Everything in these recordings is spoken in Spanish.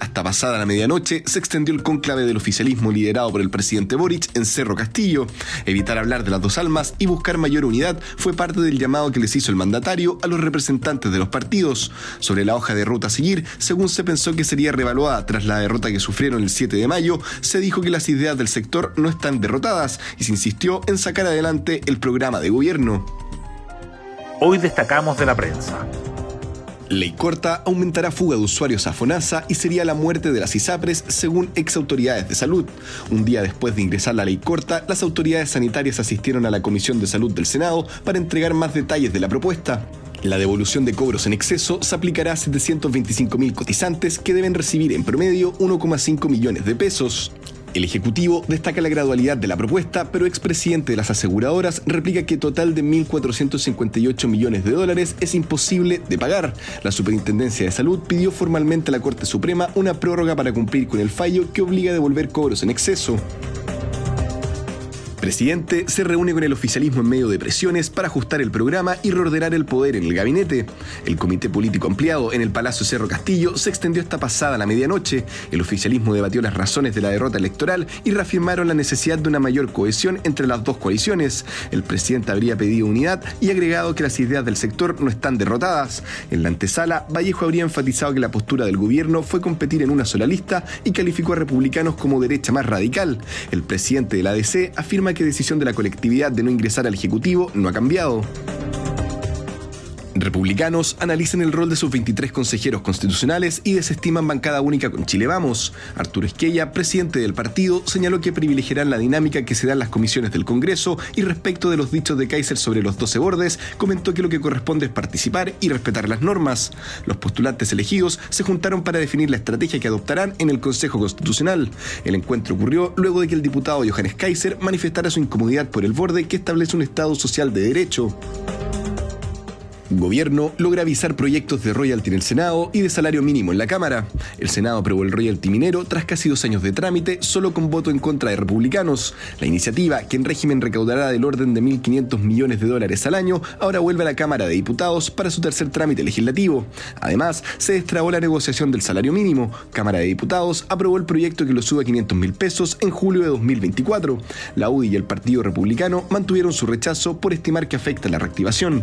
Hasta pasada la medianoche se extendió el cónclave del oficialismo liderado por el presidente Boric en Cerro Castillo. Evitar hablar de las dos almas y buscar mayor unidad fue parte del llamado que les hizo el mandatario a los representantes de los partidos. Sobre la hoja de ruta a seguir, según se pensó que sería revaluada tras la derrota que sufrieron el 7 de mayo, se dijo que las ideas del sector no están derrotadas y se insistió en sacar adelante el programa de gobierno. Hoy destacamos de la prensa. Ley corta aumentará fuga de usuarios a FONASA y sería la muerte de las ISAPRES según ex autoridades de salud. Un día después de ingresar la ley corta, las autoridades sanitarias asistieron a la Comisión de Salud del Senado para entregar más detalles de la propuesta. La devolución de cobros en exceso se aplicará a 725.000 cotizantes que deben recibir en promedio 1,5 millones de pesos. El Ejecutivo destaca la gradualidad de la propuesta, pero expresidente de las aseguradoras replica que total de 1.458 millones de dólares es imposible de pagar. La Superintendencia de Salud pidió formalmente a la Corte Suprema una prórroga para cumplir con el fallo que obliga a devolver cobros en exceso presidente se reúne con el oficialismo en medio de presiones para ajustar el programa y reordenar el poder en el gabinete. El comité político ampliado en el Palacio Cerro Castillo se extendió esta pasada la medianoche. El oficialismo debatió las razones de la derrota electoral y reafirmaron la necesidad de una mayor cohesión entre las dos coaliciones. El presidente habría pedido unidad y agregado que las ideas del sector no están derrotadas. En la antesala, Vallejo habría enfatizado que la postura del gobierno fue competir en una sola lista y calificó a republicanos como derecha más radical. El presidente de la ADC afirma que decisión de la colectividad de no ingresar al Ejecutivo no ha cambiado. Republicanos analizan el rol de sus 23 consejeros constitucionales y desestiman bancada única con Chile Vamos. Arturo Esquella, presidente del partido, señaló que privilegiarán la dinámica que se da en las comisiones del Congreso y respecto de los dichos de Kaiser sobre los 12 bordes, comentó que lo que corresponde es participar y respetar las normas. Los postulantes elegidos se juntaron para definir la estrategia que adoptarán en el Consejo Constitucional. El encuentro ocurrió luego de que el diputado Johannes Kaiser manifestara su incomodidad por el borde que establece un Estado social de derecho. Gobierno logra avisar proyectos de royalty en el Senado y de salario mínimo en la Cámara. El Senado aprobó el royalty minero tras casi dos años de trámite, solo con voto en contra de republicanos. La iniciativa, que en régimen recaudará del orden de 1.500 millones de dólares al año, ahora vuelve a la Cámara de Diputados para su tercer trámite legislativo. Además, se destrabó la negociación del salario mínimo. Cámara de Diputados aprobó el proyecto que lo sube a 500 mil pesos en julio de 2024. La UDI y el Partido Republicano mantuvieron su rechazo por estimar que afecta la reactivación.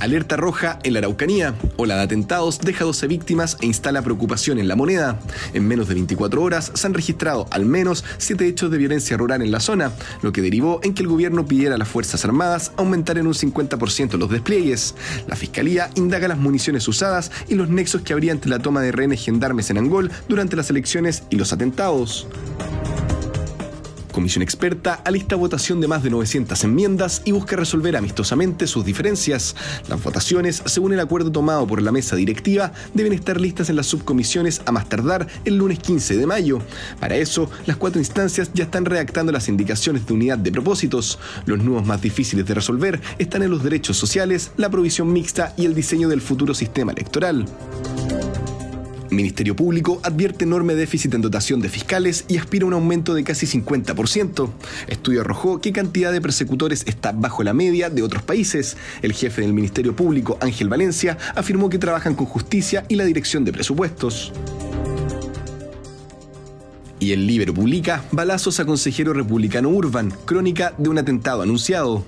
Alerta roja en la Araucanía. Ola de atentados deja 12 víctimas e instala preocupación en la moneda. En menos de 24 horas se han registrado al menos 7 hechos de violencia rural en la zona, lo que derivó en que el gobierno pidiera a las Fuerzas Armadas aumentar en un 50% los despliegues. La Fiscalía indaga las municiones usadas y los nexos que habría entre la toma de rehenes gendarmes en Angol durante las elecciones y los atentados. Comisión experta alista votación de más de 900 enmiendas y busca resolver amistosamente sus diferencias. Las votaciones, según el acuerdo tomado por la mesa directiva, deben estar listas en las subcomisiones a más tardar el lunes 15 de mayo. Para eso, las cuatro instancias ya están redactando las indicaciones de unidad de propósitos. Los nudos más difíciles de resolver están en los derechos sociales, la provisión mixta y el diseño del futuro sistema electoral. Ministerio Público advierte enorme déficit en dotación de fiscales y aspira a un aumento de casi 50%. Estudio arrojó qué cantidad de persecutores está bajo la media de otros países. El jefe del Ministerio Público, Ángel Valencia, afirmó que trabajan con justicia y la dirección de presupuestos. Y el Libero publica balazos a consejero republicano Urban, crónica de un atentado anunciado.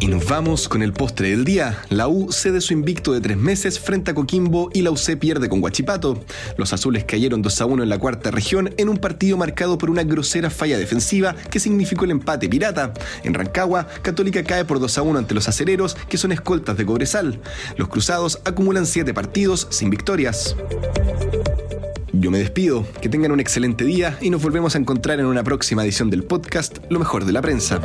Y nos vamos con el postre del día. La U cede su invicto de tres meses frente a Coquimbo y la UC pierde con Guachipato. Los azules cayeron 2 a 1 en la cuarta región en un partido marcado por una grosera falla defensiva que significó el empate pirata. En Rancagua, Católica cae por 2 a 1 ante los acereros, que son escoltas de Cobresal. Los cruzados acumulan siete partidos sin victorias. Yo me despido, que tengan un excelente día y nos volvemos a encontrar en una próxima edición del podcast Lo mejor de la prensa.